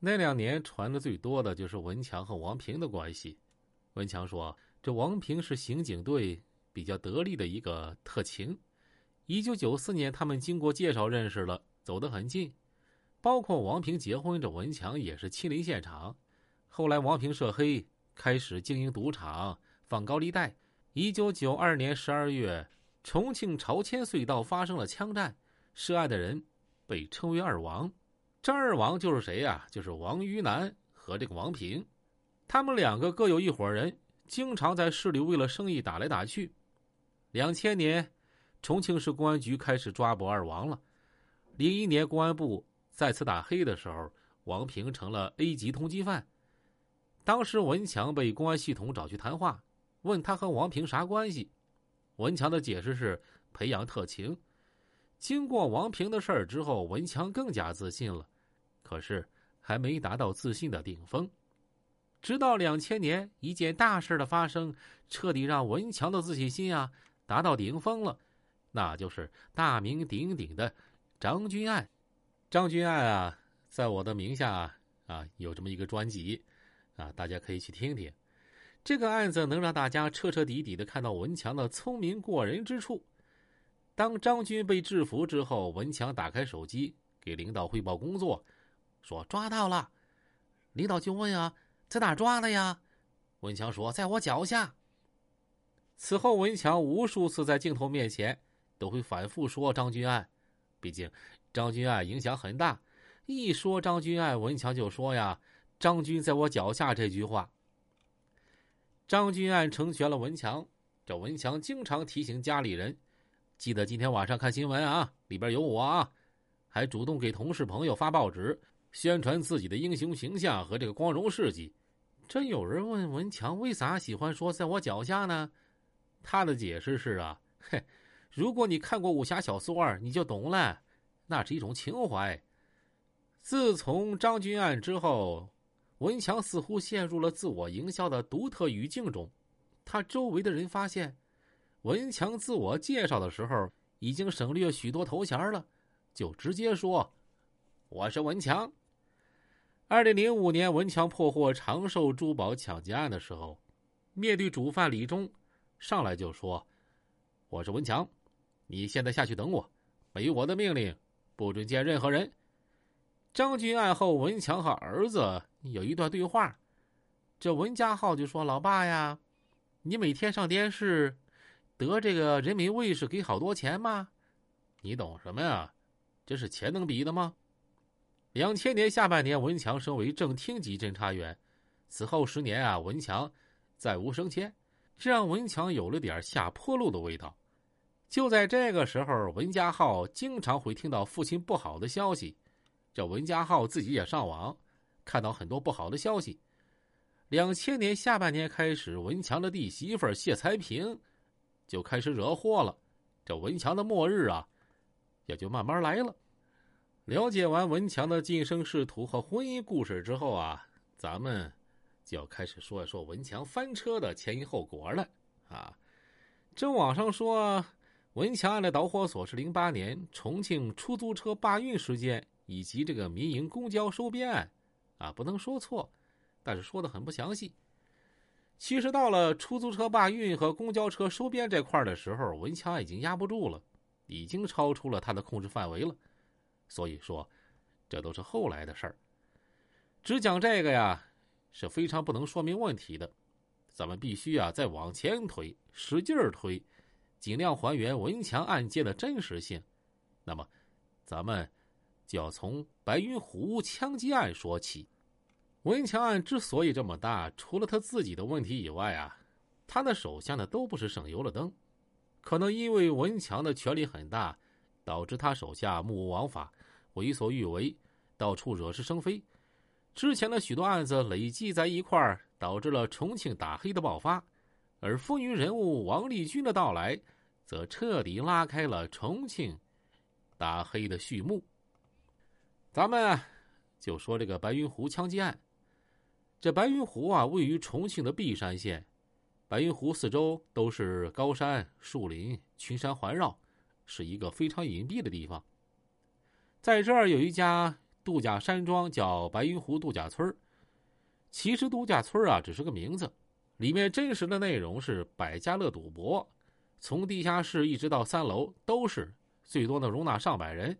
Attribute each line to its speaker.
Speaker 1: 那两年传的最多的就是文强和王平的关系。文强说，这王平是刑警队比较得力的一个特勤。一九九四年，他们经过介绍认识了，走得很近。包括王平结婚，这文强也是亲临现场。后来王平涉黑，开始经营赌场，放高利贷。一九九二年十二月，重庆朝天隧道发生了枪战，涉案的人被称为“二王”。张二王就是谁呀？就是王于南和这个王平，他们两个各有一伙人，经常在市里为了生意打来打去。两千年，重庆市公安局开始抓捕二王了。零一年，公安部再次打黑的时候，王平成了 A 级通缉犯。当时文强被公安系统找去谈话，问他和王平啥关系？文强的解释是培养特情。经过王平的事儿之后，文强更加自信了，可是还没达到自信的顶峰。直到两千年，一件大事的发生，彻底让文强的自信心啊达到顶峰了，那就是大名鼎鼎的张军案。张军案啊，在我的名下啊有这么一个专辑，啊，大家可以去听听。这个案子能让大家彻彻底底的看到文强的聪明过人之处。当张军被制服之后，文强打开手机给领导汇报工作，说抓到了。领导就问啊，在哪抓的呀？文强说，在我脚下。此后，文强无数次在镜头面前都会反复说张军案，毕竟张军案影响很大。一说张军案，文强就说呀：“张军在我脚下。”这句话。张军案成全了文强，这文强经常提醒家里人。记得今天晚上看新闻啊，里边有我啊，还主动给同事朋友发报纸，宣传自己的英雄形象和这个光荣事迹。真有人问文强为啥喜欢说在我脚下呢？他的解释是啊，嘿，如果你看过武侠小说，你就懂了，那是一种情怀。自从张军案之后，文强似乎陷入了自我营销的独特语境中，他周围的人发现。文强自我介绍的时候，已经省略许多头衔了，就直接说：“我是文强。”二零零五年，文强破获长寿珠宝抢劫案的时候，面对主犯李忠，上来就说：“我是文强，你现在下去等我，没我的命令，不准见任何人。”张军案后，文强和儿子有一段对话，这文家浩就说：“老爸呀，你每天上电视。”得这个人民卫士给好多钱吗？你懂什么呀？这是钱能比的吗？两千年下半年，文强升为正厅级侦查员，此后十年啊，文强再无升迁，这让文强有了点下坡路的味道。就在这个时候，文家浩经常会听到父亲不好的消息，这文家浩自己也上网，看到很多不好的消息。两千年下半年开始，文强的弟媳妇谢才平。就开始惹祸了，这文强的末日啊，也就慢慢来了。了解完文强的晋升仕途和婚姻故事之后啊，咱们就要开始说一说文强翻车的前因后果了啊。这网上说文强案的导火索是零八年重庆出租车罢运事件以及这个民营公交收编案啊，不能说错，但是说的很不详细。其实到了出租车罢运和公交车收编这块的时候，文强已经压不住了，已经超出了他的控制范围了。所以说，这都是后来的事儿。只讲这个呀，是非常不能说明问题的。咱们必须啊再往前推，使劲儿推，尽量还原文强案件的真实性。那么，咱们就要从白云湖枪击案说起。文强案之所以这么大，除了他自己的问题以外啊，他的手下呢都不是省油的灯。可能因为文强的权力很大，导致他手下目无王法、为所欲为，到处惹是生非。之前的许多案子累积在一块儿，导致了重庆打黑的爆发。而风云人物王立军的到来，则彻底拉开了重庆打黑的序幕。咱们就说这个白云湖枪击案。这白云湖啊，位于重庆的璧山县。白云湖四周都是高山、树林、群山环绕，是一个非常隐蔽的地方。在这儿有一家度假山庄叫白云湖度假村其实度假村啊只是个名字，里面真实的内容是百家乐赌博，从地下室一直到三楼都是，最多能容纳上百人。